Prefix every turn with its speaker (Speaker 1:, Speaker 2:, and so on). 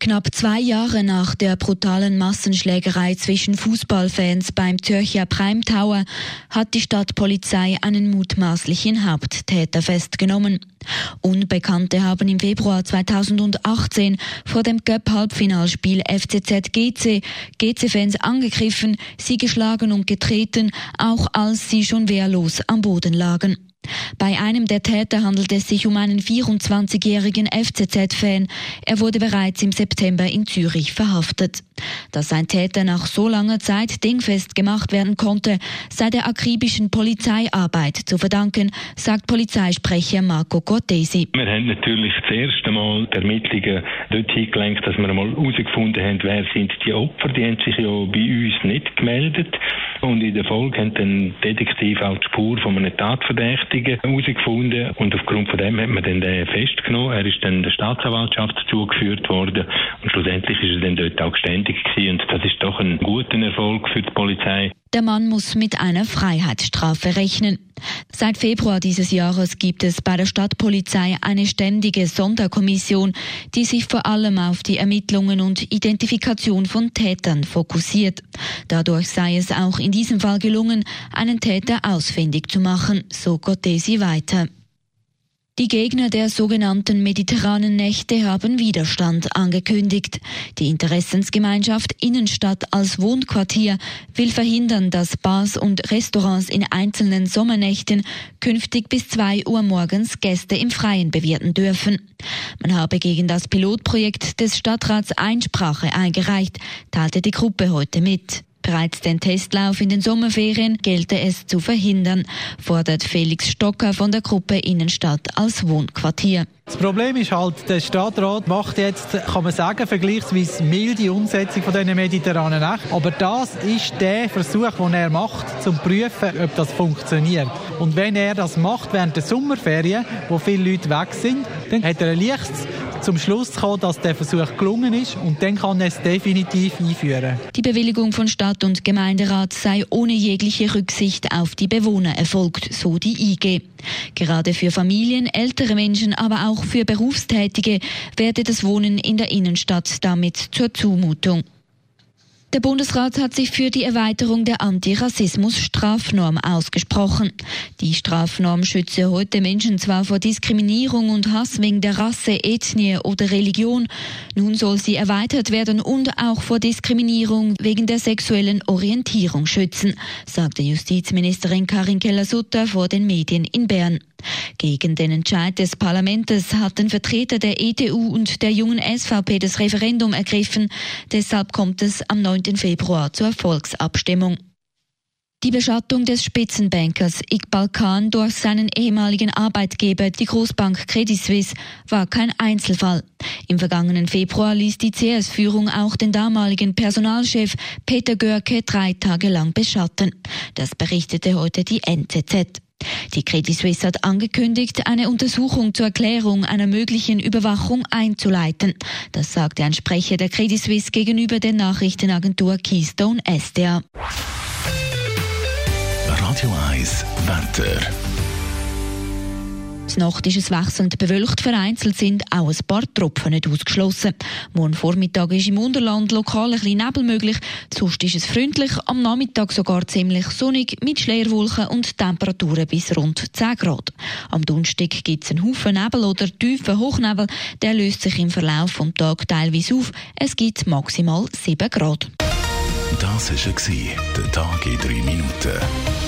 Speaker 1: Knapp zwei Jahre nach der brutalen Massenschlägerei zwischen Fußballfans beim Zürcher Prime Tower hat die Stadtpolizei einen mutmaßlichen Haupttäter festgenommen. Unbekannte haben im Februar 2018 vor dem Göpp-Halbfinalspiel FCZ GC GC-Fans angegriffen, sie geschlagen und getreten, auch als sie schon wehrlos am Boden lagen. Bei einem der Täter handelt es sich um einen 24-jährigen FCZ-Fan. Er wurde bereits im September in Zürich verhaftet. Dass ein Täter nach so langer Zeit dingfest gemacht werden konnte, sei der akribischen Polizeiarbeit zu verdanken, sagt Polizeisprecher Marco Cortesi.
Speaker 2: Wir haben natürlich das erste Mal die Ermittlungen dorthin gelenkt, dass wir einmal herausgefunden haben, wer sind die Opfer. Die haben sich ja bei uns nicht gemeldet. Und in der Folge haben dann Detektiv auch die Spur von einem Tatverdächtigen herausgefunden. Und aufgrund von dem hat man dann den festgenommen. Er ist dann der Staatsanwaltschaft zugeführt worden. Und schlussendlich ist er dann dort auch geständig gewesen. Und das ist doch ein guter Erfolg für die Polizei.
Speaker 1: Der Mann muss mit einer Freiheitsstrafe rechnen. Seit Februar dieses Jahres gibt es bei der Stadtpolizei eine ständige Sonderkommission, die sich vor allem auf die Ermittlungen und Identifikation von Tätern fokussiert. Dadurch sei es auch in diesem Fall gelungen, einen Täter ausfindig zu machen, so Gottesi weiter. Die Gegner der sogenannten mediterranen Nächte haben Widerstand angekündigt. Die Interessensgemeinschaft Innenstadt als Wohnquartier will verhindern, dass Bars und Restaurants in einzelnen Sommernächten künftig bis zwei Uhr morgens Gäste im Freien bewirten dürfen. Man habe gegen das Pilotprojekt des Stadtrats Einsprache eingereicht, teilte die Gruppe heute mit. Bereits den Testlauf in den Sommerferien gelte es zu verhindern, fordert Felix Stocker von der Gruppe Innenstadt als Wohnquartier.
Speaker 3: Das Problem ist halt, der Stadtrat macht jetzt, kann man sagen, vergleichsweise milde Umsetzung von diesen mediterranen Nächten. Aber das ist der Versuch, den er macht, um zu prüfen, ob das funktioniert. Und wenn er das macht während der Sommerferien, wo viele Leute weg sind, dann hat er ein leichtes zum Schluss kommen, dass der Versuch gelungen ist und dann kann er es definitiv einführen.
Speaker 1: Die Bewilligung von Stadt- und Gemeinderat sei ohne jegliche Rücksicht auf die Bewohner erfolgt, so die IG. Gerade für Familien, ältere Menschen, aber auch für Berufstätige werde das Wohnen in der Innenstadt damit zur Zumutung. Der Bundesrat hat sich für die Erweiterung der Antirassismus-Strafnorm ausgesprochen. Die Strafnorm schütze heute Menschen zwar vor Diskriminierung und Hass wegen der Rasse, Ethnie oder Religion. Nun soll sie erweitert werden und auch vor Diskriminierung wegen der sexuellen Orientierung schützen, sagte Justizministerin Karin Keller-Sutter vor den Medien in Bern. Gegen den Entscheid des Parlaments hatten Vertreter der ETU und der jungen SVP das Referendum ergriffen. Deshalb kommt es am 9. Februar zur Volksabstimmung. Die Beschattung des Spitzenbankers Iqbal Khan durch seinen ehemaligen Arbeitgeber, die Großbank Credit Suisse, war kein Einzelfall. Im vergangenen Februar ließ die CS-Führung auch den damaligen Personalchef Peter Görke drei Tage lang beschatten. Das berichtete heute die NZZ. Die Credit Suisse hat angekündigt, eine Untersuchung zur Erklärung einer möglichen Überwachung einzuleiten. Das sagte ein Sprecher der Credit Suisse gegenüber der Nachrichtenagentur Keystone SDA.
Speaker 4: Radio 1 Wetter.
Speaker 1: Die Nacht ist es wechselnd bewölkt, vereinzelt sind auch ein paar Tropfen nicht ausgeschlossen. Morgen Vormittag ist im Unterland lokal ein bisschen Nebel möglich, sonst ist es freundlich, am Nachmittag sogar ziemlich sonnig mit Schleierwolken und Temperaturen bis rund 10 Grad. Am Donnerstag gibt es einen Haufen Nebel oder tiefen Hochnebel, der löst sich im Verlauf des Tages teilweise auf. Es gibt maximal 7 Grad.
Speaker 4: Das war der Tag in 3 Minuten.